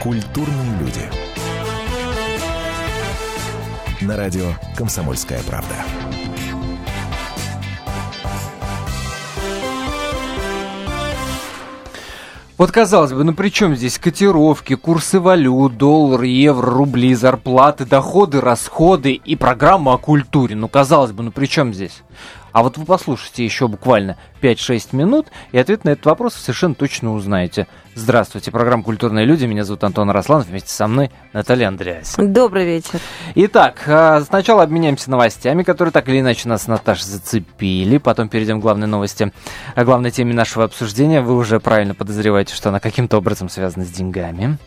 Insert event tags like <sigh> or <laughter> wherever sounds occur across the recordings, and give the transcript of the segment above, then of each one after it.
Культурные люди. На радио «Комсомольская правда». Вот казалось бы, ну при чем здесь котировки, курсы валют, доллар, евро, рубли, зарплаты, доходы, расходы и программа о культуре? Ну казалось бы, ну при чем здесь? А вот вы послушайте еще буквально 5-6 минут, и ответ на этот вопрос совершенно точно узнаете. Здравствуйте, программа «Культурные люди». Меня зовут Антон Росланов, вместе со мной Наталья Андреасин. Добрый вечер. Итак, а, сначала обменяемся новостями, которые так или иначе нас, Наташа, зацепили. Потом перейдем к главной новости, о главной теме нашего обсуждения. Вы уже правильно подозреваете, что она каким-то образом связана с деньгами.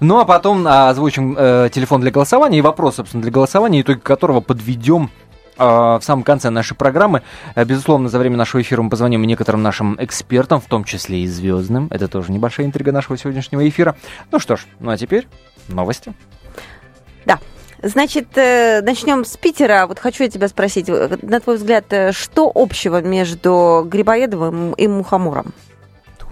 Ну, а потом а, озвучим э, телефон для голосования и вопрос, собственно, для голосования, итоги которого подведем в самом конце нашей программы. Э, безусловно, за время нашего эфира мы позвоним некоторым нашим экспертам, в том числе и звездным. Это тоже небольшая интрига нашего сегодняшнего эфира. Ну что ж, ну а теперь новости. Да. Значит, э, начнем с Питера. Вот хочу я тебя спросить, э, на твой взгляд, что общего между Грибоедовым и Мухомором?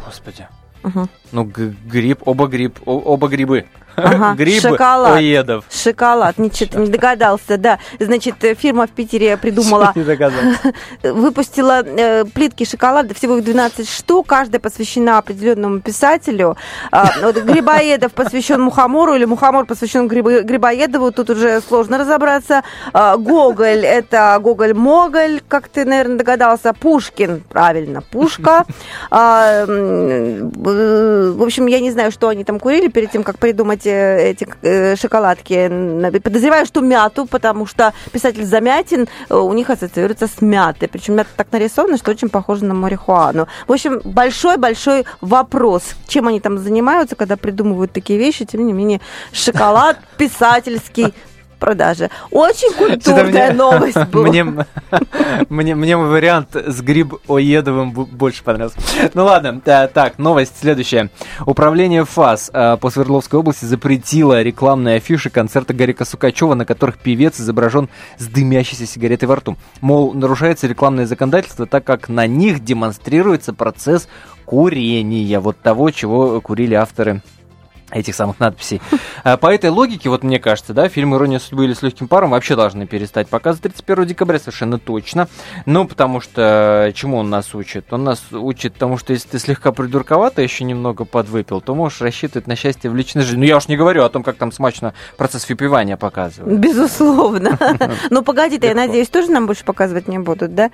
Господи. Угу. Ну, гриб, оба гриб, оба грибы. Ага, <laughs> Гриб шоколад. Оедов. Шоколад, ничего не догадался, да. Значит, фирма в Питере придумала, <laughs> выпустила э, плитки шоколада, всего их 12 штук, каждая посвящена определенному писателю. А, вот, Грибоедов посвящен Мухомору или Мухомор посвящен Грибоедову, тут уже сложно разобраться. А, Гоголь, это Гоголь-Моголь, как ты, наверное, догадался. Пушкин, правильно, Пушка. <laughs> А, в общем, я не знаю, что они там курили перед тем, как придумать эти э, шоколадки. Подозреваю, что мяту, потому что писатель Замятин э, у них ассоциируется с мятой. Причем мята так нарисована, что очень похоже на марихуану. В общем, большой-большой вопрос, чем они там занимаются, когда придумывают такие вещи. Тем не менее, шоколад писательский продаже. Очень культурная новость была. Мне, мне, мне вариант с гриб Оедовым больше понравился. Ну ладно, так, новость следующая. Управление ФАС э, по Свердловской области запретило рекламные афиши концерта Гарика Сукачева, на которых певец изображен с дымящейся сигаретой во рту. Мол, нарушается рекламное законодательство, так как на них демонстрируется процесс курения, вот того, чего курили авторы этих самых надписей. А, по этой логике, вот мне кажется, да, фильм «Ирония судьбы» или «С легким паром» вообще должны перестать показывать 31 декабря, совершенно точно. Ну, потому что чему он нас учит? Он нас учит тому, что если ты слегка придурковато еще немного подвыпил, то можешь рассчитывать на счастье в личной жизни. Ну, я уж не говорю о том, как там смачно процесс выпивания показывают. Безусловно. <laughs> Ну, погоди-то, я надеюсь, тоже нам больше показывать не будут, да?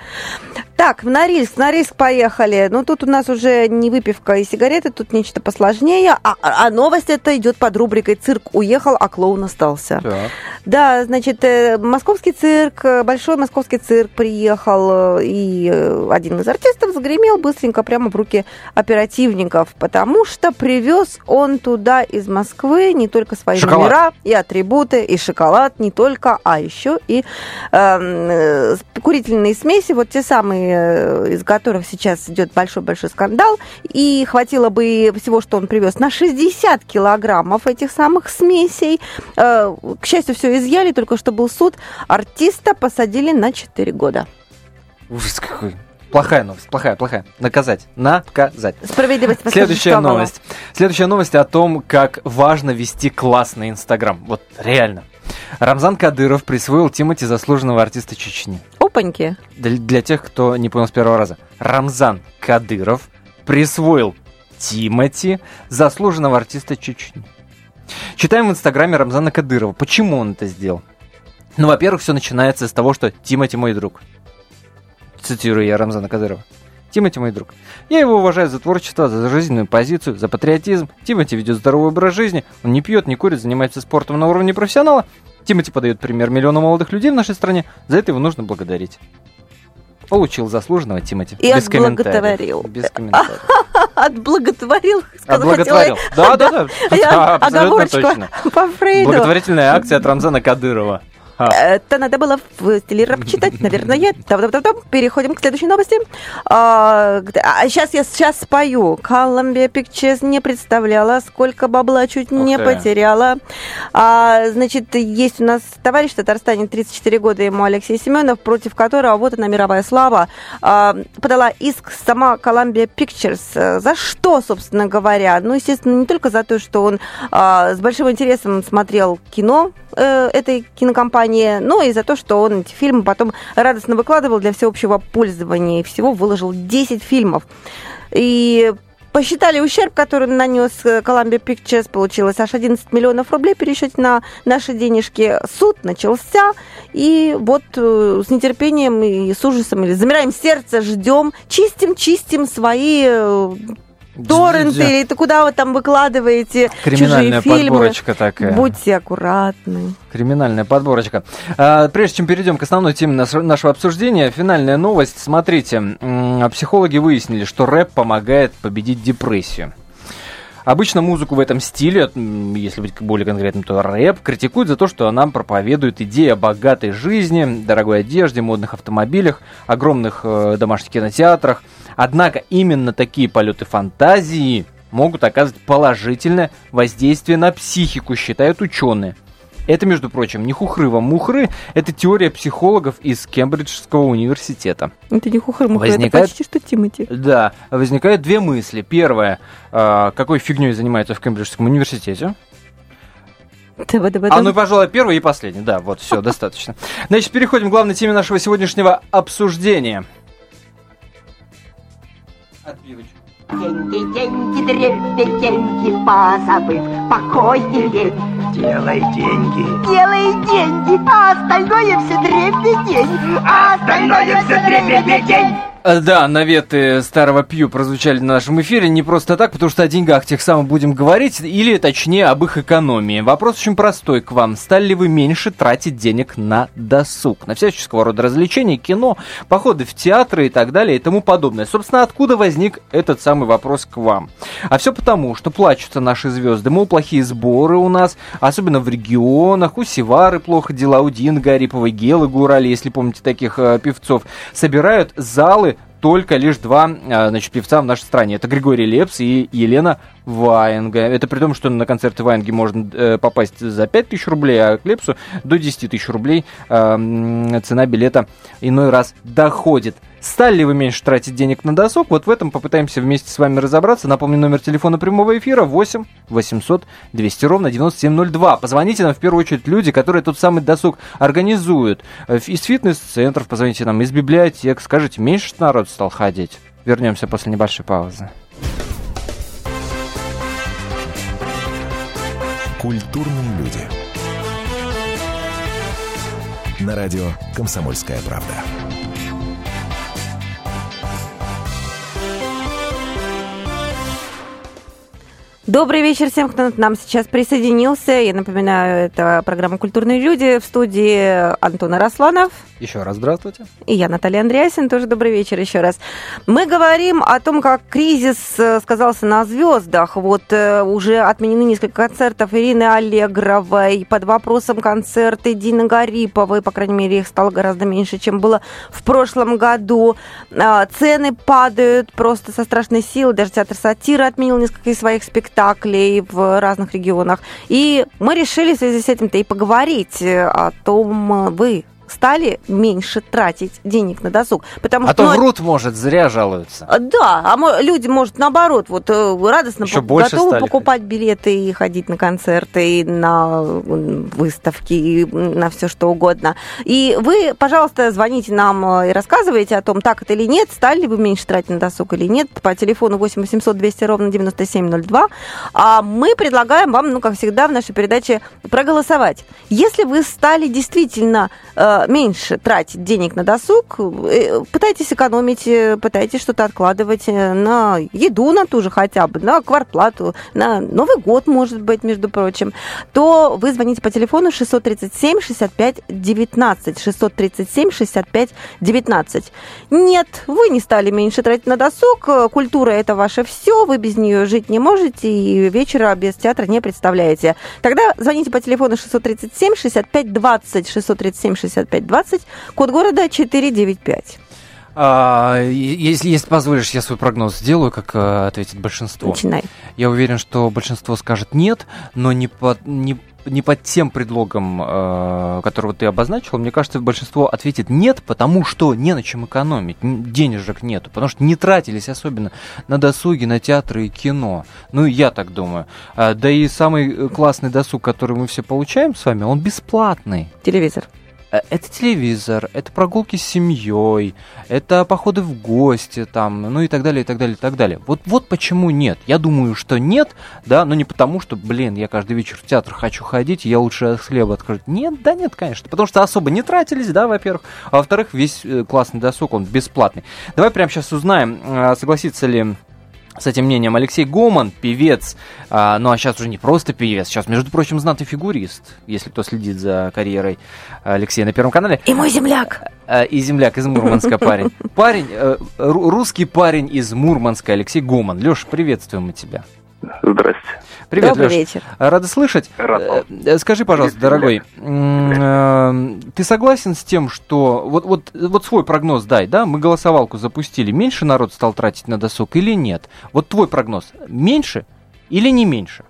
Так, в Норильск, на Норильск поехали. Ну, тут у нас уже не выпивка и сигареты, тут нечто посложнее. А, а новость это идет под рубрикой «Цирк уехал, а клоун остался». Так. Да, значит, э, московский цирк, э, большой московский цирк приехал, э, и один из артистов загремел быстренько прямо в руки оперативников, потому что привез он туда из Москвы не только свои шоколад. номера и атрибуты, и шоколад не только, а еще и э, курительные смеси, вот те самые, из которых сейчас идет большой-большой скандал, и хватило бы всего, что он привез, на 60 килограммов этих самых смесей. Э, к счастью, все изъяли, только что был суд. Артиста посадили на 4 года. Ужас какой. Плохая новость, плохая, плохая. Наказать. Наказать. Справедливость Следующая новость. Следующая новость о том, как важно вести классный Инстаграм. Вот реально. Рамзан Кадыров присвоил Тимати заслуженного артиста Чечни. Опаньки. Для, для тех, кто не понял с первого раза. Рамзан Кадыров присвоил Тимати заслуженного артиста Чечни. Читаем в инстаграме Рамзана Кадырова. Почему он это сделал? Ну, во-первых, все начинается с того, что Тимати мой друг. Цитирую я Рамзана Кадырова. Тимати мой друг. Я его уважаю за творчество, за жизненную позицию, за патриотизм. Тимати ведет здоровый образ жизни. Он не пьет, не курит, занимается спортом на уровне профессионала. Тимати подает пример миллиону молодых людей в нашей стране. За это его нужно благодарить. Получил заслуженного Тимати. И Без отблаготворил. Без комментариев. <laughs> Отблаготворил. Отблаготворил. Да, да, да. Оговорочка по Фрейду. Благотворительная акция от Рамзана Кадырова. Это надо было в стиле рэп читать, наверное. Переходим к следующей новости. А, сейчас а я сейчас спою. Columbia Pictures не представляла, сколько бабла чуть не потеряла. А, значит, есть у нас товарищ в Татарстане, 34 года ему Алексей Семенов, против которого вот она мировая слава, а, подала иск сама Columbia Pictures. За что, собственно говоря? Ну, естественно, не только за то, что он а, с большим интересом смотрел кино э, этой кинокомпании, но и за то, что он эти фильмы потом радостно выкладывал для всеобщего пользования. И всего выложил 10 фильмов. И Посчитали ущерб, который нанес э, Columbia Pictures, получилось аж 11 миллионов рублей пересчет на наши денежки. Суд начался, и вот э, с нетерпением и с ужасом, или замираем сердце, ждем, чистим, чистим свои э, торренты, или это куда вы там выкладываете Криминальная чужие фильмы. подборочка такая. Будьте аккуратны. Криминальная подборочка. А, прежде чем перейдем к основной теме нашего обсуждения, финальная новость. Смотрите, психологи выяснили, что рэп помогает победить депрессию. Обычно музыку в этом стиле, если быть более конкретным, то рэп, критикуют за то, что она проповедует идеи о богатой жизни, дорогой одежде, модных автомобилях, огромных э, домашних кинотеатрах – Однако именно такие полеты фантазии могут оказывать положительное воздействие на психику, считают ученые. Это, между прочим, не хухры-мухры, это теория психологов из Кембриджского университета. Это не хухры-мухры, возникает... это почти что Тимати. Да, возникают две мысли. Первое, э, какой фигней занимается в Кембриджском университете? А ну, пожалуй, первый и последний. Да, вот, все, достаточно. Значит, переходим к главной теме нашего сегодняшнего обсуждения – отбивочку. Деньги, деньги, дребеденьги, позабыв покой и лень. Делай деньги. Делай деньги, а остальное все дребедень. А остальное все дребедень. Э, да, наветы старого Пью прозвучали в нашем эфире не просто так, потому что о деньгах тех самых будем говорить, или точнее об их экономии. Вопрос очень простой к вам. Стали ли вы меньше тратить денег на досуг? На всяческого рода развлечения, кино, походы в театры и так далее и тому подобное. Собственно, откуда возник этот самый вопрос к вам? А все потому, что плачутся наши звезды. Мол, плохие сборы у нас, особенно в регионах. У Севары плохо дела, у Динго, Ариповой, Гелы, Гурали, если помните таких э, певцов. Собирают залы только лишь два а, значит, певца в нашей стране. Это Григорий Лепс и Елена Ваенга. Это при том, что на концерты Ваенги можно э, попасть за 5 тысяч рублей, а к Лепсу до 10 тысяч рублей э, цена билета иной раз доходит. Стали ли вы меньше тратить денег на досуг? Вот в этом попытаемся вместе с вами разобраться. Напомню, номер телефона прямого эфира 8 800 200 ровно 9702. Позвоните нам в первую очередь люди, которые тот самый досуг организуют. Э, из фитнес-центров позвоните нам, из библиотек. Скажите, меньше народ стал ходить? Вернемся после небольшой паузы. Культурные люди. На радио «Комсомольская правда». Добрый вечер всем, кто к нам сейчас присоединился. Я напоминаю, это программа «Культурные люди» в студии Антона Росланов. Еще раз здравствуйте. И я, Наталья Андреасин, тоже добрый вечер еще раз. Мы говорим о том, как кризис э, сказался на звездах. Вот э, уже отменены несколько концертов Ирины Аллегровой, под вопросом концерты Дины Гариповой, по крайней мере, их стало гораздо меньше, чем было в прошлом году. А, цены падают просто со страшной силой. Даже театр сатиры отменил несколько из своих спектаклей в разных регионах. И мы решили в связи с этим-то и поговорить о том, вы стали меньше тратить денег на досуг. Потому а что, то ну, врут, может, зря жалуются. А, да, а люди, может, наоборот, вот э, радостно Еще по- готовы покупать ходить. билеты и ходить на концерты, и на выставки, и на все что угодно. И вы, пожалуйста, звоните нам э, и рассказывайте о том, так это или нет, стали ли вы меньше тратить на досуг или нет, по телефону 8 800 200 ровно 9702. А мы предлагаем вам, ну, как всегда, в нашей передаче проголосовать. Если вы стали действительно э, меньше тратить денег на досуг, э, пытайтесь экономить, э, пытайтесь что-то откладывать э, на еду на ту же хотя бы, на квартплату, на Новый год, может быть, между прочим, то вы звоните по телефону 637 65 19 637 65 19. Нет, вы не стали меньше тратить на досуг, культура это ваше все, вы без нее жить не можете и вечера без театра не представляете. Тогда звоните по телефону 637 65 20 637 65 20, код города 495. А, если, если позволишь, я свой прогноз сделаю, как э, ответит большинство. Начинай. Я уверен, что большинство скажет нет, но не под, не, не под тем предлогом, э, которого ты обозначил. Мне кажется, большинство ответит нет, потому что не на чем экономить, денежек нету, потому что не тратились особенно на досуги, на театры и кино. Ну, я так думаю. А, да и самый э, классный досуг, который мы все получаем с вами, он бесплатный. Телевизор. Э, Это телевизор, это прогулки с семьей, это походы в гости, там, ну и так далее, и так далее, и так далее. Вот, вот почему нет. Я думаю, что нет, да, но не потому, что, блин, я каждый вечер в театр хочу ходить, я лучше хлеба открыть. Нет, да нет, конечно. Потому что особо не тратились, да, во-первых. А во-вторых, весь э, классный досуг, он бесплатный. Давай прямо сейчас узнаем, э, согласится ли с этим мнением Алексей Гоман, певец, а, ну а сейчас уже не просто певец, сейчас, между прочим, знатый фигурист, если кто следит за карьерой Алексея на Первом канале, И мой земляк. А, и земляк из Мурманска парень. Парень, э, ру- русский парень из Мурманска, Алексей Гоман. Леш, приветствуем мы тебя. Здрасте. Привет, Добрый Леш. вечер. Рада слышать. Рад Э, э, Скажи, пожалуйста, Привет, дорогой, э, ты согласен с тем, что вот, вот, вот свой прогноз дай, да? Мы голосовалку запустили. Меньше народ стал тратить на досуг или нет? Вот твой прогноз. Меньше или не меньше?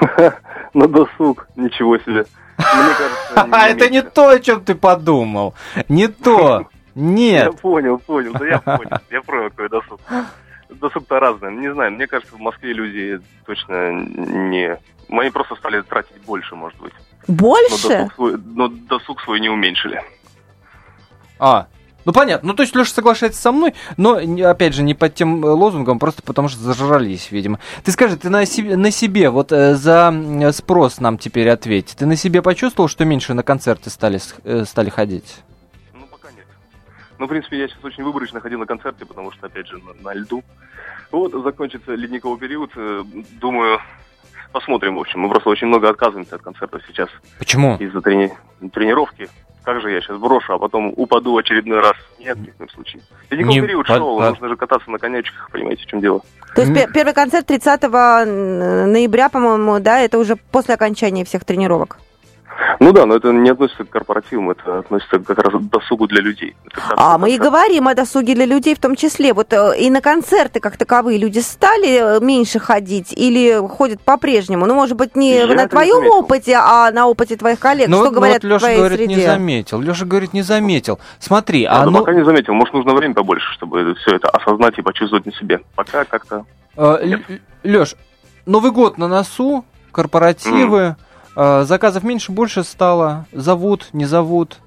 <laughs> На досуг. Ничего себе. Мне кажется, А <laughs> это не то, о чем ты подумал. Не то. <laughs> Я Нет. понял, понял. Да я понял. Я понял, какой досуг. Досуг-то разный. Не знаю, мне кажется, в Москве люди точно не... Они просто стали тратить больше, может быть. Но Больше? досуг свой, но досуг свой не уменьшили. А, ну понятно. Ну, то есть Леша соглашается со мной, но, опять же, не под тем э, лозунгом, просто потому что зажрались, видимо. Ты скажи, ты на себе, на себе вот э, за м, спрос нам теперь ответь. Ты на себе почувствовал, что меньше на концерты стали, э, стали ходить? Ну, в принципе, я сейчас очень выборочно ходил на концерты, потому что, опять же, на, на льду. Вот, закончится ледниковый период. э, Думаю, посмотрим, в общем. Мы просто очень много отказываемся от концертов сейчас Почему? из-за трени- тренировки. Как же я сейчас брошу, а потом упаду в очередной раз? Нет, ни в коем случае. Ледниковый Не период по- шел, по- нужно же кататься на конячках, понимаете, в чем дело. То есть пе- первый концерт 30 ноября, по-моему, да, это уже после окончания всех тренировок. Ну да, но это не относится к корпоративам, это относится как раз к досугу для людей. Это А мы и говорим о досуге для людей в том числе. Вот э, и на концерты как таковые люди стали э, меньше ходить или ходят по-прежнему? Ну, может быть, не Я на не твоем заметил. опыте, а на опыте твоих коллег. Ну, Что ну говорят вот в Леша твоей говорит, не среде? заметил. Леша говорит, не заметил. Смотри, Я а ну, ну, пока не заметил, может нужно время побольше, чтобы все это осознать и почувствовать на себе. Пока как-то... Леш, Новый год на носу, корпоративы, э, заказов меньше, больше стало, зовут, не зовут.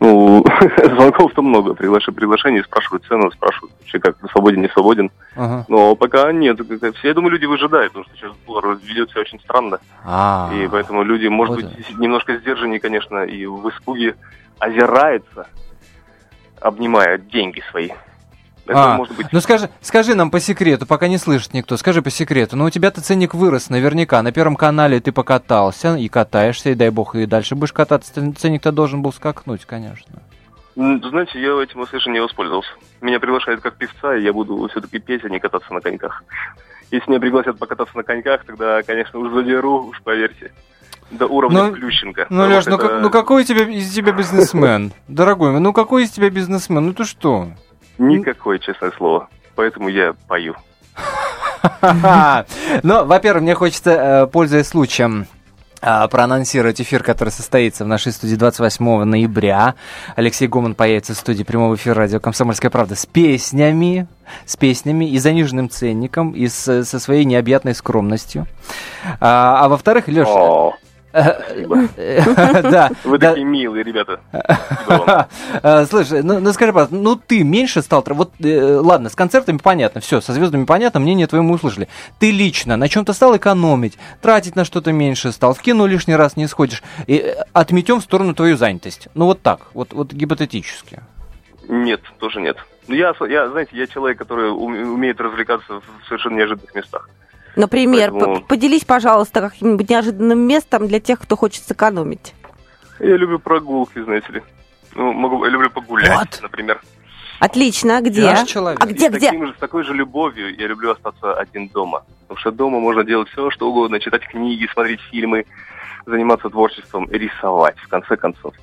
Ну, <laughs> звонков-то много, приглаш- приглашений, спрашивают цену, спрашивают вообще, как свободен, не свободен. Ага. Но пока нет. Все, я думаю, люди выжидают, потому что сейчас доллар ведет себя очень странно. А, И поэтому люди, может вот быть, немножко сдержаннее, конечно, и в испуге озираются, обнимая деньги свои. Это А, может быть... Ну скажи, скажи нам по секрету, пока не слышит никто, скажи по секрету. Ну у тебя-то ценник вырос наверняка. На первом канале ты покатался и катаешься, и дай бог, и дальше будешь кататься. Ценник-то должен был скакнуть, конечно. М, Знаете, я этим услышан не воспользовался. Меня приглашают как певца, и я буду все-таки петь, а не кататься на коньках. Если меня пригласят покататься на коньках, тогда, конечно, уж задеру, уж поверьте. До уровня Ну, Плющенко. Ну, Леш, ну, это- как- ну какой из тебя, из тебя <laughs> бизнесмен? Дорогой ну какой из тебя бизнесмен? Ну ты что? Никакое, честное слово. Поэтому я пою. <laughs> Ну, во-первых, мне хочется, э, пользуясь случаем, а, проанонсировать эфир, который состоится в нашей студии 28 ноября. Алексей Гоман появится в студии прямого эфира радио «Комсомольская правда» с песнями, с песнями и заниженным ценником, и с- со своей необъятной скромностью. А, а во-вторых, Леша, О, Да. <laughs> Вы такие милые, ребята. <laughs> Э, Слушай, ну, ну скажи, пожалуйста, ну ты меньше стал... Вот, э, ладно, с концертами понятно, все, со звездами понятно, мнение твое мы услышали. Ты лично на чем-то стал экономить, тратить на что-то меньше стал, в кино лишний раз не сходишь, э, отметем в сторону твою занятость. Ну вот так, вот, вот гипотетически. Нет, тоже нет. Ну, Я, я, знаете, я человек, который уме- умеет развлекаться в совершенно неожиданных местах. Например, Поэтому- поделись, пожалуйста, каким-нибудь неожиданным местом для тех, кто хочет сэкономить. Я люблю прогулки, знаете ли. Ну, могу, я люблю погулять, Вот. например. Отлично, а где? Наш человек. А где, И с, где? таким же, с такой же любовью я люблю остаться один дома. Потому что дома можно делать все, что угодно, читать книги, смотреть фильмы, заниматься творчеством, рисовать, в конце концов.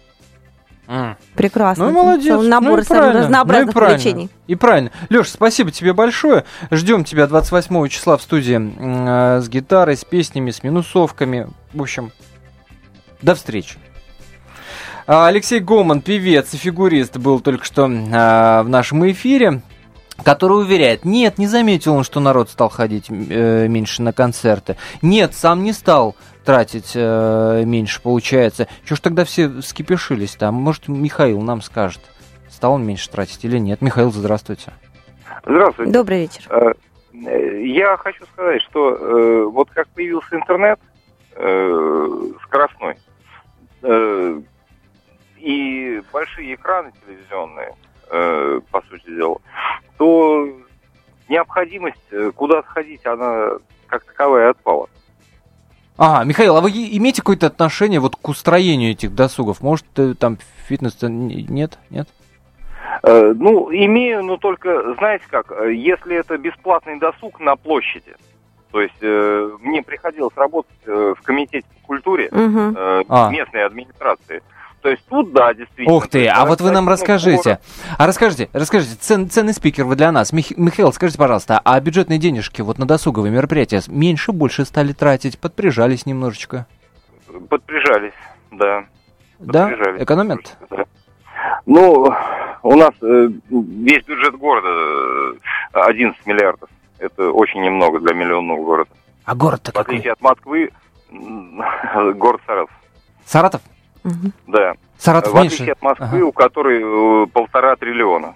М. Прекрасно. Ну, молодец. Целый набор ну, и самых правильно. разнообразных ну, и правильно. увлечений. И правильно. Леш, спасибо тебе большое. Ждем тебя 28 числа в студии э, с гитарой, с песнями, с минусовками. В общем, до встречи. А, Алексей Гоман, певец и фигурист, был только что а, в нашем эфире который уверяет, нет, не заметил он, что народ стал ходить э, меньше на концерты. Нет, сам не стал тратить э, меньше, получается. Чего ж тогда все вскипешились-то? А Может, Михаил нам скажет, стал он меньше тратить или нет? Михаил, здравствуйте. Здравствуйте. Добрый вечер. Э, э, Я хочу сказать, что э, вот как появился интернет э, скоростной э, и большие экраны телевизионные, э, по сути дела, то необходимость э, куда-то ходить, она как таковая отпала. А, Михаил, а вы имеете какое-то отношение вот к устроению этих досугов? Может, э, там фитнес нет? Нет? Э, Ну, имею, но только, знаете как, э, если это бесплатный досуг на площади, то есть э, мне приходилось работать э, в комитете по культуре, э, А. местной администрации. То есть тут, да, действительно. Ух ты, а вот вы нам расскажите. А расскажите, расскажите, цен- ценный спикер вы для нас. Мих- Михаил, скажите, пожалуйста, а бюджетные денежки вот на досуговые мероприятия меньше, больше стали тратить? Подприжались немножечко? Подприжались, да. Да? Подприжались. Экономят? Да. Ну, у нас э, весь бюджет города э, 11 миллиардов. Это очень немного для миллионного города. А город-то В какой? отличие от Москвы, <laughs> город Саратов. Саратов? Мгм. Да. Саратов в отличие меньше? от Москвы, Ага. у которой э, полтора триллиона.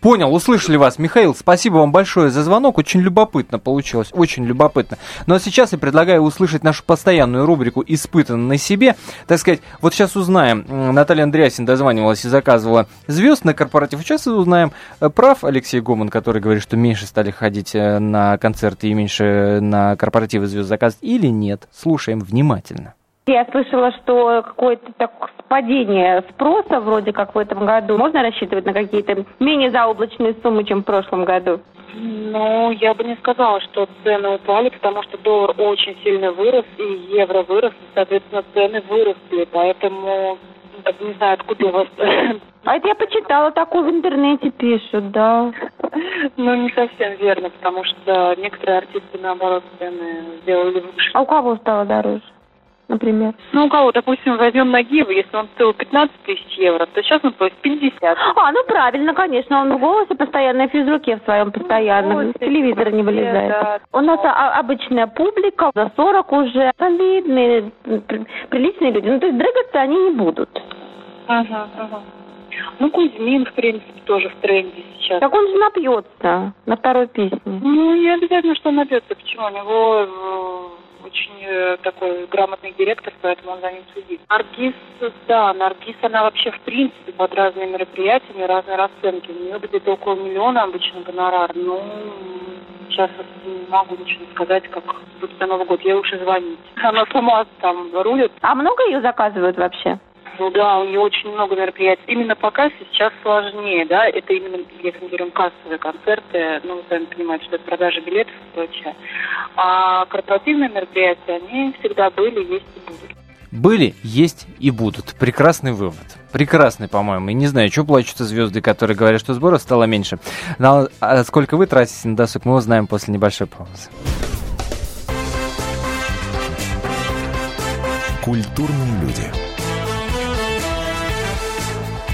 Понял, услышали вас. Михаил, спасибо вам большое за звонок. Очень любопытно получилось, очень любопытно. Ну а сейчас я предлагаю услышать нашу постоянную рубрику «Испытанно на себе». Так сказать, вот сейчас узнаем. Наталья Андреасин дозванивалась и заказывала звезд на корпоратив. Сейчас узнаем, э, прав Алексей Гоман, который говорит, что меньше стали ходить э, на концерты и меньше на корпоративы звезд заказывать, или нет. Слушаем внимательно. Я слышала, что какое-то так падение спроса вроде как в этом году. Можно рассчитывать на какие-то менее заоблачные суммы, чем в прошлом году? Ну, я бы не сказала, что цены упали, потому что доллар очень сильно вырос, и евро вырос, и, соответственно, цены выросли. Поэтому, так не знаю, откуда у вас... <laughs> А это я почитала, такое в интернете пишут, да. Ну, не совсем верно, потому что некоторые артисты, наоборот, цены сделали выше. А у кого стало дороже, например? Ну, у кого, допустим, возьмем Нагиева, если он стоил 15 тысяч евро, то сейчас он стоит 50. А, ну правильно, конечно, он в голосе постоянно, в физруке в своем постоянно, с телевизора не вылезает. Да. У нас а- обычная публика, за 40 уже, солидные, при- приличные люди. Ну, то есть дрыгаться они не будут. Ага, ага. Ну, Кузьмин, в принципе, тоже в тренде сейчас. Так он же напьется на второй песне. Ну, не обязательно, что он напьется. Почему? У него э, очень э, такой грамотный директор, поэтому он за ним следит. Наргиз, да, Наргиз, она вообще в принципе под разными мероприятиями, разные расценки. У нее где-то около миллиона обычно гонорар. Ну, сейчас не могу ничего сказать, как будет на Новый год. Я лучше звонить. Она сама там рулит. А много ее заказывают вообще? Ну да, у нее очень много мероприятий. Именно по кассе сейчас сложнее, да, это именно, если мы говорим кассовые концерты, ну, вы сами понимаете, что это продажа билетов и прочее. А корпоративные мероприятия, они всегда были, есть и будут. Были, есть и будут. Прекрасный вывод. Прекрасный, по-моему. И не знаю, что плачутся звезды, которые говорят, что сборов стало меньше. Но а сколько вы тратите на досуг, мы узнаем после небольшой паузы. Культурные люди.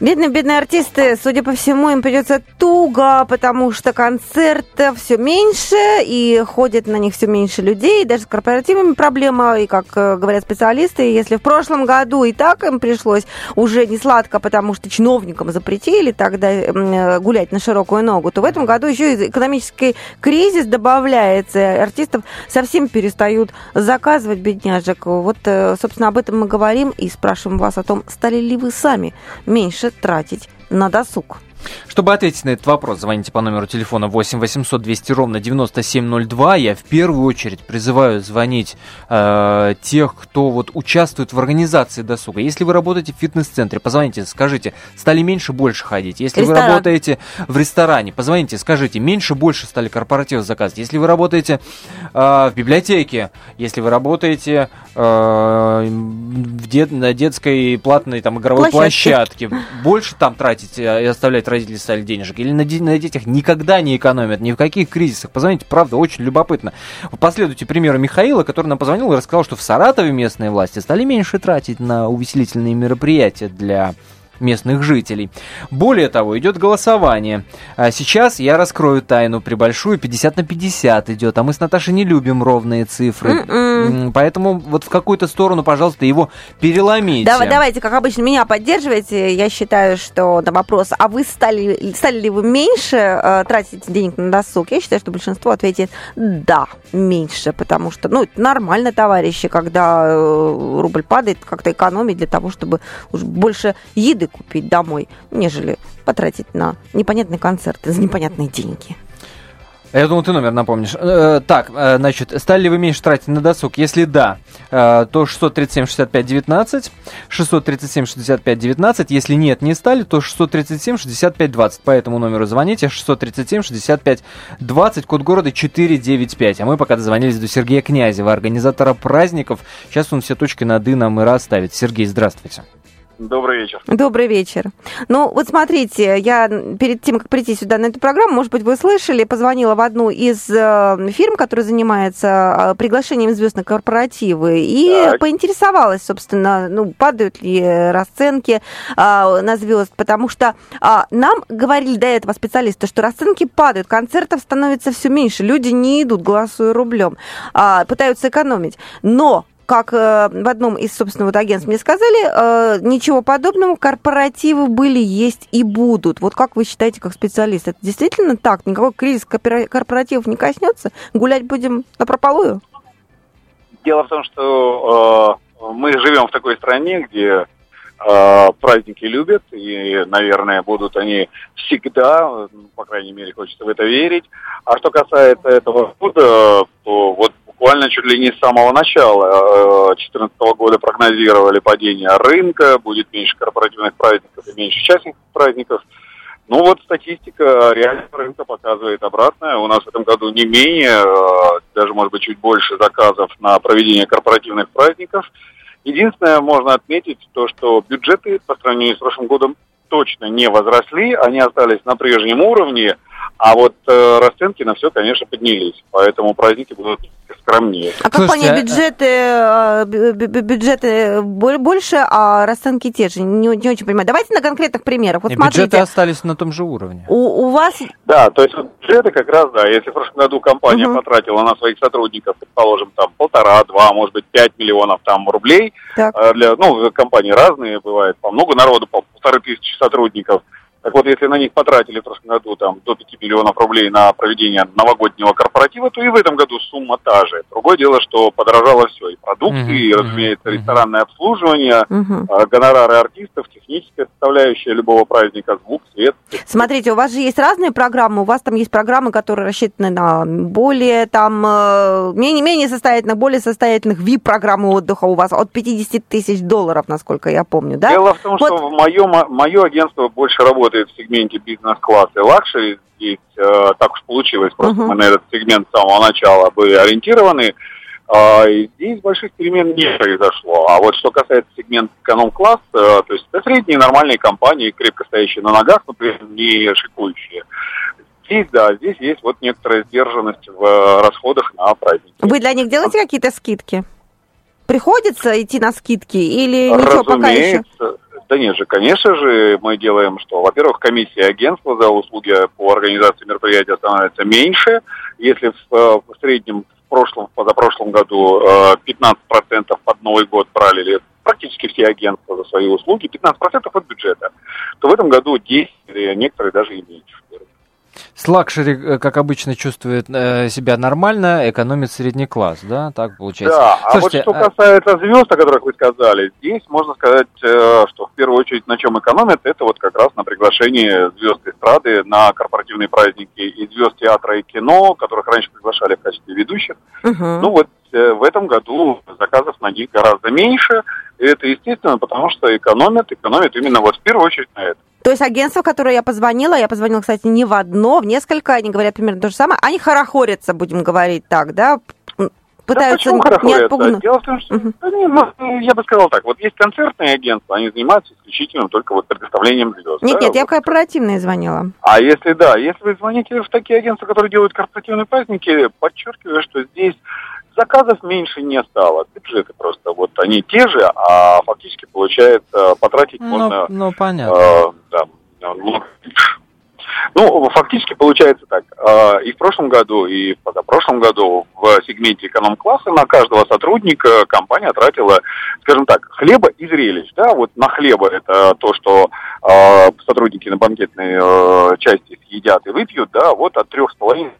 Бедные, бедные артисты, судя по всему, им придется туго, потому что концертов все меньше, и ходит на них все меньше людей, даже с корпоративами проблема, и, как э, говорят специалисты, если в прошлом году и так им пришлось уже не сладко, потому что чиновникам запретили тогда э, гулять на широкую ногу, то в этом году еще и экономический кризис добавляется, артистов совсем перестают заказывать бедняжек. Вот, э, собственно, об этом мы говорим и спрашиваем вас о том, стали ли вы сами меньше тратить на досуг. Чтобы ответить на этот вопрос, звоните по номеру телефона 8 800 200 ровно 9702. Я в первую очередь призываю звонить э, тех, кто вот участвует в организации досуга. Если вы работаете в фитнес-центре, позвоните, скажите, стали меньше, больше ходить. Если Ресторан. вы работаете в ресторане, позвоните, скажите, меньше, больше стали корпоративы заказывать. Если вы работаете э, в библиотеке, если вы работаете э, в дет, на детской платной там игровой площадке, площадке больше там тратить э, и оставлять родители стали денежек, или на, на детях никогда не экономят, ни в каких кризисах. Позвоните, правда, очень любопытно. Последуйте примеру Михаила, который нам позвонил и рассказал, что в Саратове местные власти стали меньше тратить на увеселительные мероприятия для местных жителей. Более того, идет голосование. А сейчас я раскрою тайну прибольшую, 50 на 50 идет, а мы с Наташей не любим ровные цифры. Mm-mm. М-м. Поэтому вот в какую-то сторону, пожалуйста, его переломите. Давай, давайте, как обычно, меня поддерживайте. Я считаю, что на вопрос, а вы стали, стали ли вы меньше э, тратить денег на досуг? Я считаю, что большинство ответит да, меньше, потому что, ну, нормально, товарищи, когда э, рубль падает, как-то экономить для того, чтобы уж больше еды купить домой, нежели потратить на непонятные концерты за непонятные деньги. Я думал, ты номер напомнишь. Э, так, э, значит, стали ли вы меньше тратить на досуг? Если да, э, то 637 65 19, 637 65 19. Если нет, не стали, то 637 65 20. По этому номеру звоните. 637 65 20, код города 495. А мы пока дозвонились до Сергея Князева, организатора праздников. Сейчас он все точки над «и» нам и расставит. Сергей, здравствуйте. Добрый вечер. Добрый вечер. Ну, вот смотрите, я перед тем, как прийти сюда на эту программу, может быть, вы слышали, позвонила в одну из э, фирм, которая занимается э, приглашением звезд на корпоративы, и так. поинтересовалась, собственно, ну, падают ли расценки э, на звезд, потому что нам говорили до этого специалисты, что расценки падают, концертов становится все меньше, люди не идут, голосуя рублем, пытаются экономить. Но как э, в одном из, собственно, вот агентств мне сказали, э, ничего подобного, корпоративы были, есть и будут. Вот как вы считаете, как специалист, это действительно так? Никакой кризис корпоративов не коснется? Гулять будем на прополую? Дело в том, что э, мы живем в такой стране, где э, праздники любят, и, наверное, будут они всегда, по крайней мере, хочется в это верить. А что касается этого года, то вот буквально чуть ли не с самого начала 2014 э, года прогнозировали падение рынка, будет меньше корпоративных праздников и меньше частных праздников. Ну вот статистика реального рынка показывает обратное. У нас в этом году не менее, э, даже может быть чуть больше заказов на проведение корпоративных праздников. Единственное, можно отметить то, что бюджеты по сравнению с прошлым годом точно не возросли, они остались на прежнем уровне, а вот э, расценки на все, конечно, поднялись. Поэтому праздники будут скромнее. А как Слушайте, понять, бюджеты, а, бюджеты больше, а расценки те же? Не, не очень понимаю. Давайте на конкретных примерах. Вот смотрите. Бюджеты остались на том же уровне. У, у вас... Да, то есть бюджеты как раз, да, если в прошлом году компания угу. потратила на своих сотрудников, предположим, там полтора, два, может быть, пять миллионов там рублей, так. Э, для, ну, компании разные бывают, по много народу, по полторы тысячи сотрудников, так вот, если на них потратили в прошлом году там, до 5 миллионов рублей на проведение новогоднего корпоратива, то и в этом году сумма та же. Другое дело, что подорожало все. И продукты, uh-huh, и, разумеется, ресторанное обслуживание, uh-huh. гонорары артистов, техническая составляющая любого праздника, звук, свет. Смотрите, у вас же есть разные программы. У вас там есть программы, которые рассчитаны на более там э, менее, менее состоятельных, более состоятельных VIP-программы отдыха у вас от 50 тысяч долларов, насколько я помню, да? Дело в том, вот... что мое, мое агентство больше работает работает в сегменте бизнес-класс и luxury. Здесь э, так уж получилось, просто uh-huh. мы на этот сегмент с самого начала были ориентированы. Э, и здесь больших перемен не произошло. А вот что касается сегмента эконом-класс, э, то есть это средние нормальные компании, крепко стоящие на ногах, но при этом не шикующие. Здесь, да, здесь есть вот некоторая сдержанность в э, расходах на праздники. Вы для них делаете какие-то скидки? Приходится идти на скидки или ничего Разумеется, пока еще? Да нет же, конечно же, мы делаем что? Во-первых, комиссия агентства за услуги по организации мероприятия становится меньше. Если в, э, в среднем в прошлом, в позапрошлом году э, 15% под Новый год брали практически все агентства за свои услуги, 15% от бюджета, то в этом году 10, некоторые даже и меньше. С luxury, э, как обычно, чувствует э, себя нормально, экономит средний класс, да? Так получается. Да, Слушайте, а вот что а касается звезд, о которых вы сказали, здесь можно сказать, э, что в первую очередь на чем экономят, это вот как раз на приглашении звезд эстрады на корпоративные праздники и звезд театра и кино, которых раньше приглашали в качестве ведущих. Угу. Ну вот в этом году заказов на них гораздо меньше, и это естественно, потому что экономят, экономят именно вот в первую очередь на это. То есть агентство, которое я позвонила, я позвонила, кстати, не в одно, в несколько, они говорят примерно то же самое, они хорохорятся, будем говорить так, да, пытаются да не отпугнуть. Дело в том, что, да, не, ну, я бы сказал так, вот есть концертные агентства, они занимаются исключительно только вот предоставлением звезд. Нет, да, нет, вот. я корпоративные звонила. А если да, если вы звоните в такие агентства, которые делают корпоративные праздники, подчеркиваю, что здесь заказов меньше не стало. Бюджеты просто вот они те же, а фактически получается потратить ну, можно... Ну, понятно. Э, да, много ну, фактически получается так. Э, и в прошлом году, и в позапрошлом году в сегменте эконом-класса на каждого сотрудника компания тратила, скажем так, хлеба и зрелищ. Да, вот на хлеба это то, что э, сотрудники на банкетной э, части съедят и выпьют, да, вот от трех с половиной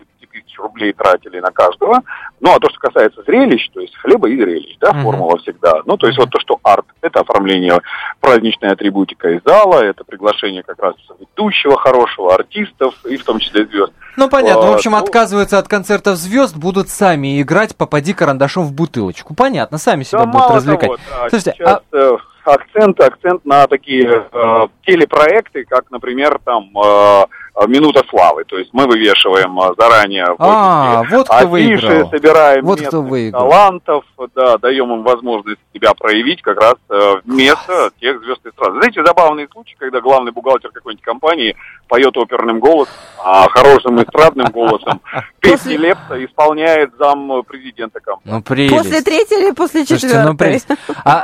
рублей тратили на каждого. Ну, а то, что касается зрелищ, то есть хлеба и зрелищ, да, uh-huh. формула всегда. Ну, то есть вот то, что арт, это оформление праздничной атрибутика из зала, это приглашение как раз ведущего хорошего, артистов и в том числе звезд. Ну, понятно. В общем, ну, отказываются от концертов звезд, будут сами играть «Попади карандашом в бутылочку». Понятно, сами себя да, будут развлекать. Того, да, Слушайте, сейчас, а... Э, акцент, акцент на такие э, телепроекты, как, например, там э, минута славы. То есть мы вывешиваем э, заранее а, вот кто афиши, выиграл. собираем вот кто выиграл. талантов, да, даем им возможность себя проявить как раз э, вместо тех звезд эстрады. Знаете, забавный случай, когда главный бухгалтер какой-нибудь компании поет оперным голосом, а хорошим эстрадным <laughs> голосом песни Лепса исполняет зам президента компании. Ну, прелесть. После третьей или после четвертой? ну, прелесть. А,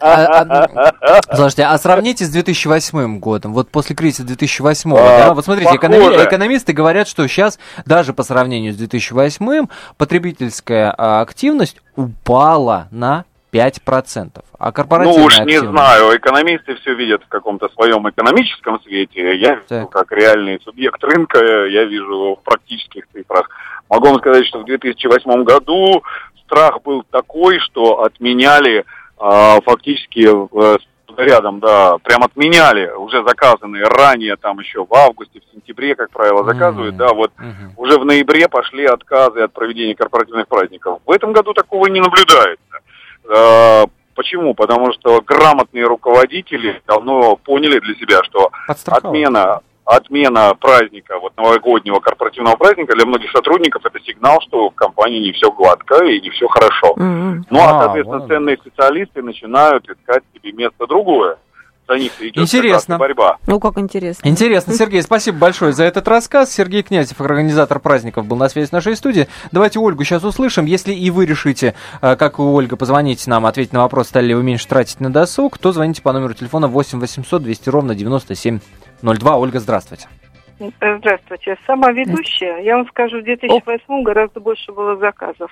а, а, слушайте, а сравните с 2008 годом, вот после кризиса 2008, да, вот смотрите, экономи- экономисты говорят, что сейчас даже по сравнению с 2008 потребительская активность упала на 5%. А корпоративная Ну уж активность... не знаю, экономисты все видят в каком-то своем экономическом свете. Я вижу, как реальный субъект рынка, я вижу в практических цифрах. Могу вам сказать, что в 2008 году страх был такой, что отменяли а, фактически э, рядом, да, прям отменяли уже заказанные ранее, там еще в августе, в сентябре, как правило, заказывают, mm-hmm. да, вот mm-hmm. уже в ноябре пошли отказы от проведения корпоративных праздников. В этом году такого не наблюдается. А, почему? Потому что грамотные руководители давно поняли для себя, что отмена отмена праздника, вот новогоднего корпоративного праздника для многих сотрудников это сигнал, что в компании не все гладко и не все хорошо. Mm-hmm. Ну а, а соответственно, вот. ценные специалисты начинают искать себе место другое за них идет интересно. борьба. Ну, как интересно. Интересно. Сергей, спасибо большое за этот рассказ. Сергей Князев, организатор праздников, был на связи с нашей студией. Давайте Ольгу сейчас услышим. Если и вы решите, э, как у Ольга, позвоните нам, ответить на вопрос, стали ли вы меньше тратить на досуг, то звоните по номеру телефона 8 800 200 ровно 9702. Ольга, здравствуйте. Здравствуйте. Сама ведущая, я вам скажу, в 2008 гораздо больше было заказов.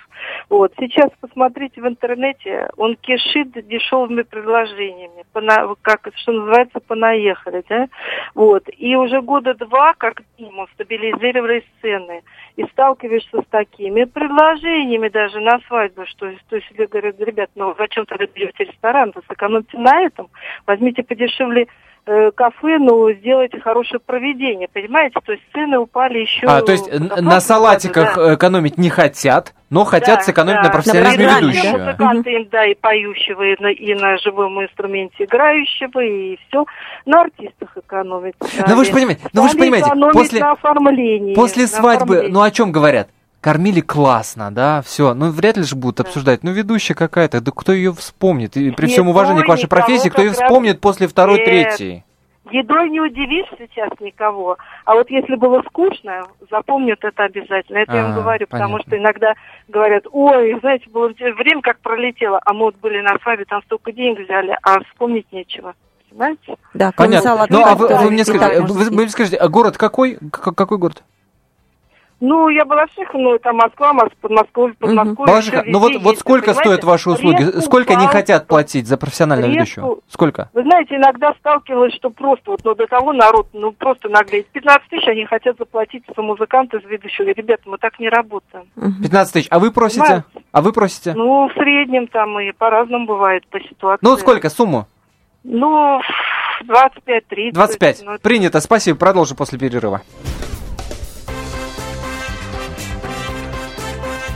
Вот. Сейчас посмотрите в интернете, он кишит дешевыми предложениями, пона, как, что называется, понаехали, да? Вот. И уже года два, как минимум, стабилизировались цены. И сталкиваешься с такими предложениями даже на свадьбу, что то есть говорят, ребят, ну зачем тогда берете ресторан, сэкономьте на этом, возьмите подешевле Э, кафе, но сделайте хорошее проведение, понимаете? То есть цены упали еще... А, то есть на салатиках да. экономить не хотят, но хотят да, сэкономить да. на профессионализме на ведущего. музыканты им, да, и поющего, и на, и на живом инструменте играющего, и все. На артистах экономить. Ну вы же понимаете, ну вы же понимаете, после, на после свадьбы, оформлении. ну о чем говорят? Кормили классно, да, все. Ну, вряд ли же будут обсуждать. Ну, ведущая какая-то, да кто ее вспомнит? И при всем уважении к вашей профессии, кто ее вспомнит после второй, Нет. третьей? Едой не удивишь сейчас никого. А вот если было скучно, запомнят это обязательно. Это а, я вам а, говорю, понятно. потому что иногда говорят, ой, знаете, было время как пролетело, а мы вот были на свадьбе, там столько денег взяли, а вспомнить нечего. понимаете? Да, Понятно. Ну, а вы, вы мне скажите, вы, вы скажите, а город какой? Какой город? Ну, я Балашиха, ну, это Москва, Моск- Подмосковье, Подмосковье. Всё ну вот, вот сколько стоят ваши услуги? Резку, Сколько они палку, хотят платить за профессионального резку. ведущего? Сколько? Вы знаете, иногда сталкивалась, что просто вот ну, до того народ, ну, просто наглеет. 15 тысяч они хотят заплатить за музыканта, за ведущего. Ребята, мы так не работаем. 15 тысяч. А вы просите? Понимаете? А вы просите? Ну, в среднем там и по-разному бывает, по ситуации. Ну, вот сколько? Сумму? Ну, 25-30. 25. Ну, Принято. Спасибо. Продолжим после перерыва.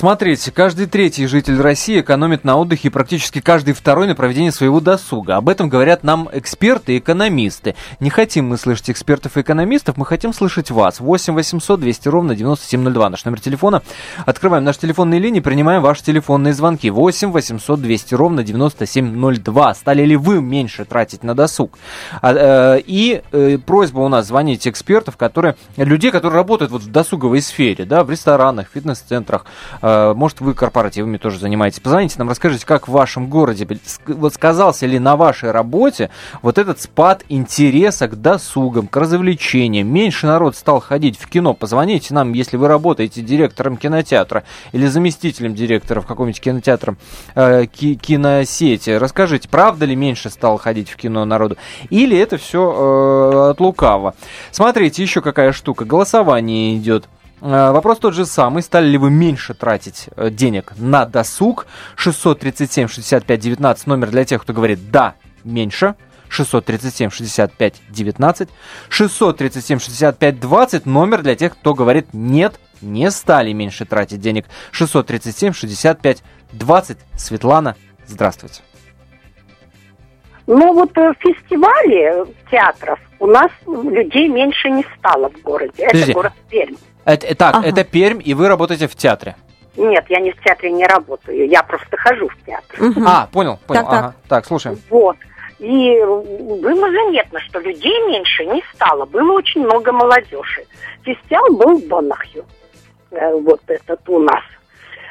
Смотрите, каждый третий житель России экономит на отдыхе и практически каждый второй на проведение своего досуга. Об этом говорят нам эксперты и экономисты. Не хотим мы слышать экспертов и экономистов, мы хотим слышать вас. 8 800 200 ровно 9702. Наш номер телефона. Открываем наши телефонные линии, принимаем ваши телефонные звонки. 8 800 200 ровно 9702. Стали ли вы меньше тратить на досуг? А, э, и э, просьба у нас звонить экспертов, которые, людей, которые работают вот в досуговой сфере, да, в ресторанах, фитнес-центрах, э, может, вы корпоративами тоже занимаетесь. Позвоните нам, расскажите, как в вашем городе, вот сказался ли на вашей работе вот этот спад интереса к досугам, к развлечениям. Меньше народ стал ходить в кино. Позвоните нам, если вы работаете директором кинотеатра или заместителем директора в каком-нибудь кинотеатре э, ки- киносети. Расскажите, правда ли меньше стал ходить в кино народу? Или это все э, от лукава? Смотрите, еще какая штука. Голосование идет. Э, Вопрос тот же самый. Стали ли вы меньше тратить э, денег на досуг? 637 65 19 номер для тех, кто говорит «да, меньше». 637 65 19. 637 65 20 номер для тех, кто говорит «нет, не стали меньше тратить денег». 637 65 20. Светлана, здравствуйте. Ну вот э, фестивали театров у нас людей меньше не стало в городе. Подожди. Это город Пермь. Это, э, так, Ага. это Пермь, и вы работаете в театре. Нет, я не в театре не работаю, я просто хожу в театр. А, понял, понял. Так, так. ага. так, слушаем. Вот. И было заметно, что людей меньше не стало. Было очень много молодежи. Фестиваль был в Донахью. Э, Вот этот у нас.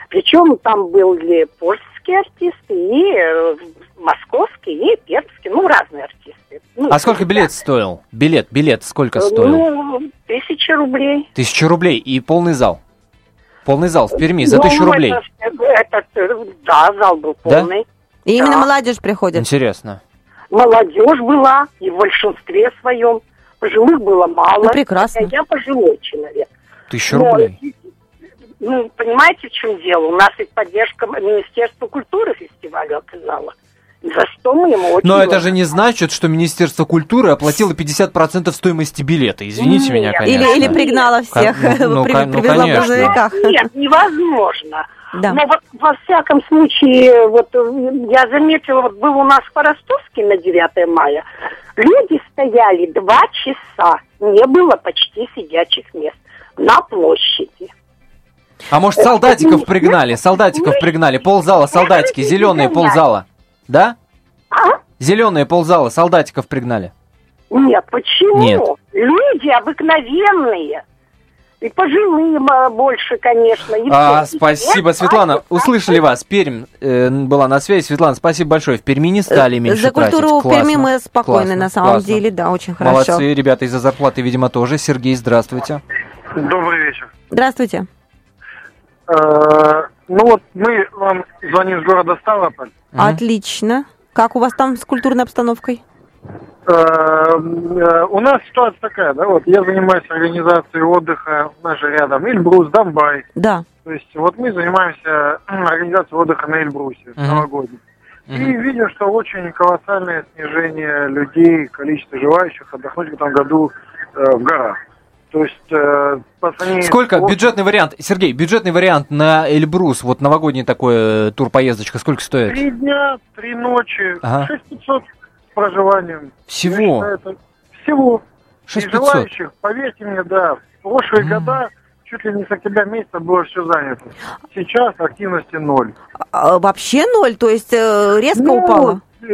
Причем там были польские артисты, и э, московские, и пермские, ну, разные артисты. Ну, А сколько билет стоил? Билет, билет сколько стоил? Ну, тысяча рублей. Тысяча рублей и полный зал. Полный зал в Перми за Ну, тысячу рублей. это- этот, э, да, зал был Да? полный. И именно Да. молодежь приходит. Интересно. Молодежь была, и в большинстве своем. Пожилых было мало. Ну, прекрасно. Я пожилой человек. Тысяча Но, рублей. Ну, понимаете, в чем дело? У нас ведь поддержка Министерства культуры фестиваля оказала. За что мы ему очень Но это же не значит, что Министерство культуры оплатило 50% стоимости билета. Извините меня, конечно. Или, или пригнала всех, ну, <laughs> ну, при- ну, привезла в конечно. грузовиках. Нет, невозможно. Да. Но вот во всяком случае, вот э, я заметила, вот был у нас в Ростовске на 9 мая, люди стояли два часа, не было почти сидячих мест на площади. А может, солдатиков пригнали? Солдатиков пригнали. Ползала солдатики. Зеленые ползала. Да? А? Зеленые ползала. Солдатиков пригнали. Нет, почему? Нет. Люди обыкновенные. И пожилые больше, конечно. и А, все. спасибо, Нет, Светлана. Услышали вас. Пермь э, была на связи. Светлана, спасибо большое. В Перми не стали меньше Э, За культуру тратить. в Перми Классно. мы спокойны, Классно, на самом классно. деле, да, очень хорошо. Молодцы, ребята, из-за зарплаты, видимо, тоже. Сергей, здравствуйте. Добрый вечер. Здравствуйте. Ну вот мы вам звоним из города Ставрополь. Отлично. Как у вас там с культурной обстановкой? Э, э, У нас ситуация такая, да, вот я занимаюсь организацией отдыха, у нас же рядом Эльбрус, Донбай. Да. То есть вот мы занимаемся организацией отдыха на Эльбрусе Мгм. новогодним. И видим, что очень колоссальное снижение людей, количество желающих отдохнуть в этом году э, в горах. То есть э, по сравнению Сколько? с- Бюджетный вариант. Сергей, бюджетный вариант на Эльбрус, вот новогодний такой э, тур-поездочка, сколько стоит? Три дня, три ночи, Ага. 6500 с проживанием. Всего? Я считаю, это всего. 6500? И желающих, поверьте мне, да, в прошлые года чуть ли не с октября месяца было все занято. Сейчас активности ноль. А, Вообще ноль, то есть э, резко Ну, упало? э,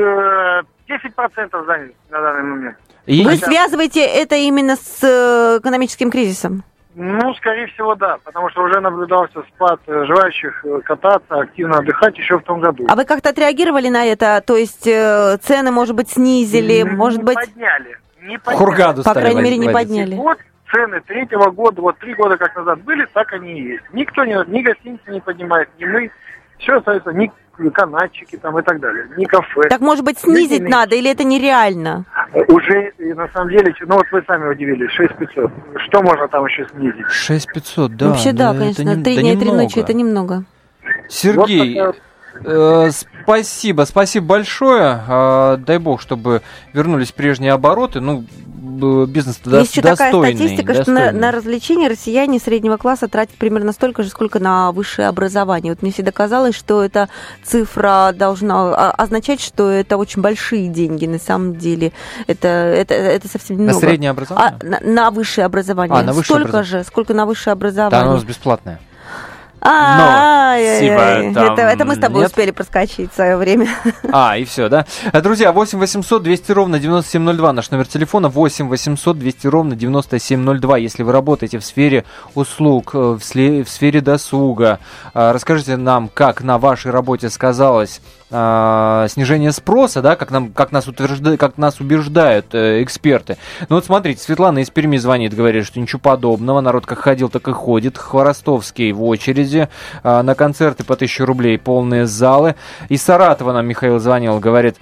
10% занято на данный момент. И... Вы связываете это именно с э, экономическим кризисом? Ну, скорее всего, да, потому что уже наблюдался спад э, желающих э, кататься, активно отдыхать еще в том году. А вы как-то отреагировали на это? То есть э, цены, может быть, снизили, не, может не быть... подняли. Не подняли. Хургаду По крайней мере, не подняли. Вот цены третьего года, вот три года как назад были, так они и есть. Никто не, ни гостиницы не поднимает, ни мы. Все остается, ни канатчики там и так далее, ни кафе. Так, может быть, снизить Люди надо, или это нереально? Уже, на самом деле, ну вот вы сами удивились, 6500. Что можно там еще снизить? 6500, да. Вообще, да, конечно, три дня и три ночи это немного. Сергей, вот Э, спасибо, спасибо большое. Э, дай бог, чтобы вернулись прежние обороты. Ну, бизнес достойный. Есть еще такая статистика, достойный. что на, на развлечения россияне среднего класса тратят примерно столько же, сколько на высшее образование. Вот мне всегда казалось, что эта цифра должна означать, что это очень большие деньги. На самом деле это, это, это совсем немного. На среднее образование? А, на, на высшее образование. А, на высшее Столько образование. же, сколько на высшее образование. Да, оно у А, это, это мы с тобой успели проскочить в свое время. <laughs> А, и все, да? Друзья, 8 800 200 ровно 9702 наш номер телефона, 8 800 200 ровно 9702. Если вы работаете в сфере услуг, э, в, сфере досуга, э, расскажите нам, как на вашей работе сказалось э, снижение спроса, да, как, нам, как, нас, утверждают, как нас убеждают э, эксперты. Ну вот смотрите, Светлана из Перми звонит, говорит, что ничего подобного, народ как ходил, так и ходит. Хворостовский в очереди, э, на концерты по 1000 рублей полные залы. Из Саратова нам Михаил звонил, говорит,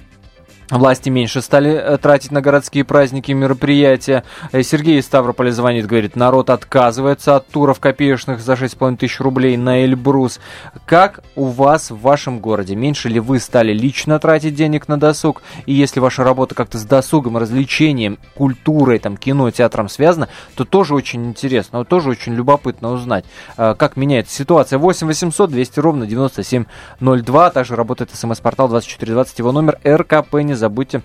Власти меньше стали э, тратить на городские праздники и мероприятия. Э, Сергей из Ставрополя звонит, говорит, народ отказывается от туров копеечных за 6,5 тысяч рублей на Эльбрус. Как у вас в вашем городе? Меньше ли вы стали лично тратить денег на досуг? И если ваша работа как-то с досугом, развлечением, культурой, там, кино, театром связана, то тоже очень интересно, тоже очень любопытно узнать, э, как меняется ситуация. 8 800 200 ровно 9702. Также работает смс-портал 2420, его номер РКП не забудьте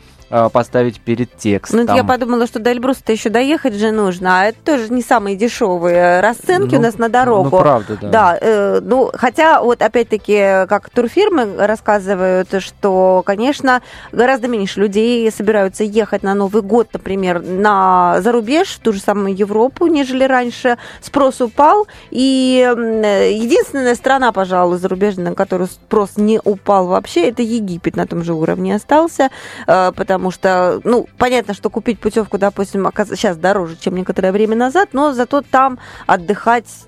поставить перед текстом. Ну, я подумала, что до Эльбруса-то еще доехать же нужно, а это тоже не самые дешевые расценки ну, у нас на дорогу. Ну, правда, да. Да, э, ну, хотя вот опять-таки, как турфирмы рассказывают, что, конечно, гораздо меньше людей собираются ехать на Новый год, например, на зарубеж, в ту же самую Европу, нежели раньше. Спрос упал, и единственная страна, пожалуй, зарубежная, на которую спрос не упал вообще, это Египет на том же уровне остался. Э, потому что, ну, понятно, что купить путевку, допустим, сейчас дороже, чем некоторое время назад, но зато там отдыхать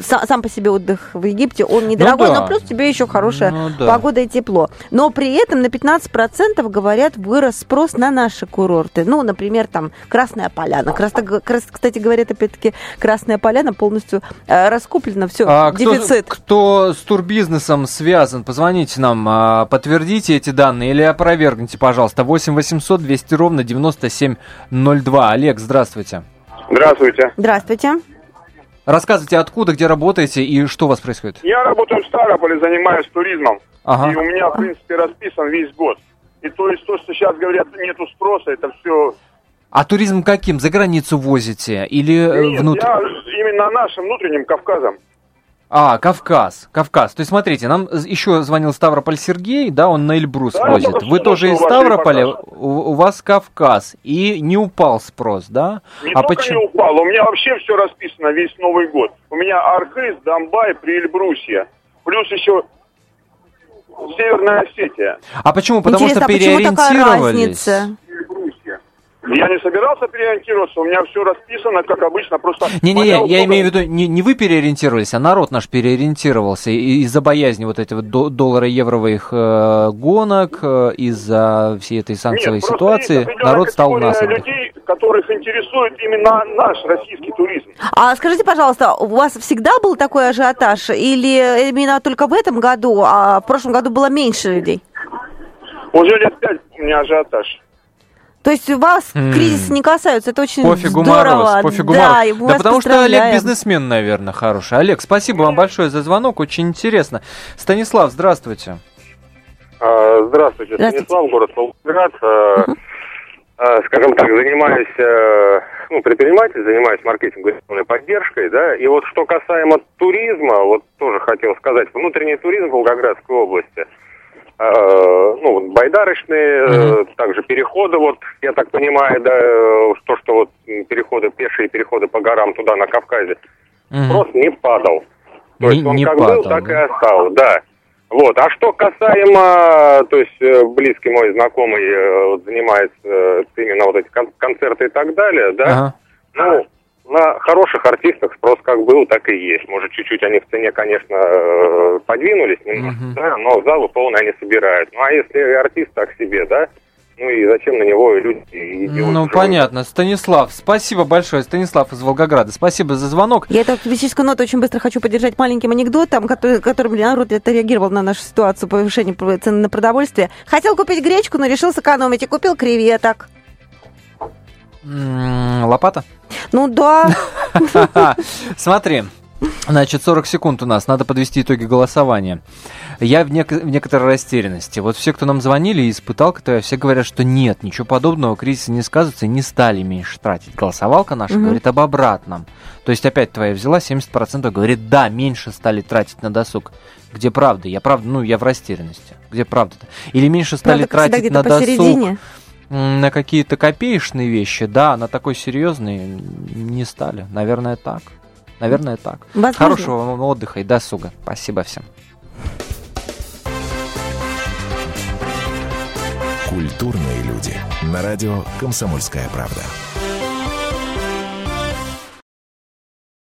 сам по себе отдых в Египте, он недорогой, ну, да. но плюс тебе еще хорошая ну, да. погода и тепло. Но при этом на 15% говорят вырос спрос на наши курорты. Ну, например, там Красная Поляна. Кстати, говорят, опять-таки, Красная Поляна полностью э, раскуплена, все, а дефицит. Кто, кто с турбизнесом связан, позвоните нам, а, подтвердите эти данные или опровергните, пожалуйста. 8 800 200 ровно 9702. Олег, здравствуйте. Здравствуйте. Здравствуйте. Рассказывайте, откуда, где работаете и что у вас происходит? Я работаю в Ставрополе, занимаюсь туризмом. Ага. И у меня, в принципе, расписан весь год. И то есть то, что сейчас говорят, нету спроса, это все... А туризм каким? За границу возите или э, Нет, внутрь? я именно нашим внутренним Кавказом. А, Кавказ, Кавказ. То есть, смотрите, нам еще звонил Ставрополь Сергей, да, он на Эльбрус да, возит. Вы тоже из Ставрополя, у, у вас Кавказ, и не упал спрос, да? Не а только почему? не упал, у меня вообще все расписано весь Новый год. У меня Архыз, Донбай, Приэльбрусье, плюс еще Северная Осетия. А почему? Потому Интересно, что а переориентировались. Почему такая разница? Я не собирался переориентироваться, у меня все расписано, как обычно, просто... Не-не-не, я удобно... имею в виду, не, не вы переориентировались, а народ наш переориентировался из-за боязни вот этого доллара-евровых э, гонок, э, из-за всей этой санкциевой Нет, ситуации, народ стал у нас. людей, которых интересует именно наш российский туризм. А скажите, пожалуйста, у вас всегда был такой ажиотаж, или именно только в этом году, а в прошлом году было меньше людей? Уже лет пять у меня ажиотаж. То есть у вас mm. кризис не касаются, это очень пофигу здорово. Мороз, пофигу да, мороз. Да потому что Олег бизнесмен, наверное, хороший. Олег, спасибо вам большое за звонок, очень интересно. Станислав, здравствуйте. А, здравствуйте, здравствуйте. Станислав, город Волгоград. Uh-huh. Скажем так, занимаюсь, ну, предприниматель, занимаюсь маркетинговой поддержкой, да, и вот что касаемо туризма, вот тоже хотел сказать, внутренний туризм в Волгоградской области – ну, вот байдарочные, э, также переходы, вот, я так понимаю, да, э, то, что вот переходы, пешие переходы по горам туда, на Кавказе, спрос не падал. То Не- есть он не как падал, был, так и остался, да. Вот. А что касаемо, то есть э, близкий мой знакомый э, вот, занимается э, именно вот эти кон- концерты и так далее, да, Ага. ну, на хороших артистах спрос как был, так и есть. Может, чуть-чуть они в цене, конечно, э, подвинулись немножко, да, но залы полные они собирают. Ну, а если артист так себе, да, ну и зачем на него люди идут? Ну, понятно. Станислав, спасибо большое. Станислав из Волгограда. Спасибо за звонок. Я эту оптимистическую ноту очень быстро хочу поддержать маленьким анекдотом, который, которым народ отреагировал на нашу ситуацию повышения цены на продовольствие. Хотел купить гречку, но решил сэкономить и купил креветок. Лопата? Ну да. <laughs> Смотри. Значит, 40 секунд у нас. Надо подвести итоги голосования. Я в, нек- в некоторой растерянности. Вот все, кто нам звонили и испытал КТВ, все говорят, что нет, ничего подобного, кризисы не сказываются и не стали меньше тратить. Голосовалка наша Мгм. говорит об обратном. То есть опять твоя взяла, 70% говорит, да, меньше стали тратить на досуг. Где правда? Я правда, ну, я в растерянности. Где правда-то? Или меньше стали Правда, тратить на досуг посередине. На какие-то копеечные вещи, да, на такой серьезные не стали. Наверное, так. Наверное, так. Возможно. Хорошего вам отдыха и досуга. Спасибо всем. Культурные люди. На радио «Комсомольская правда».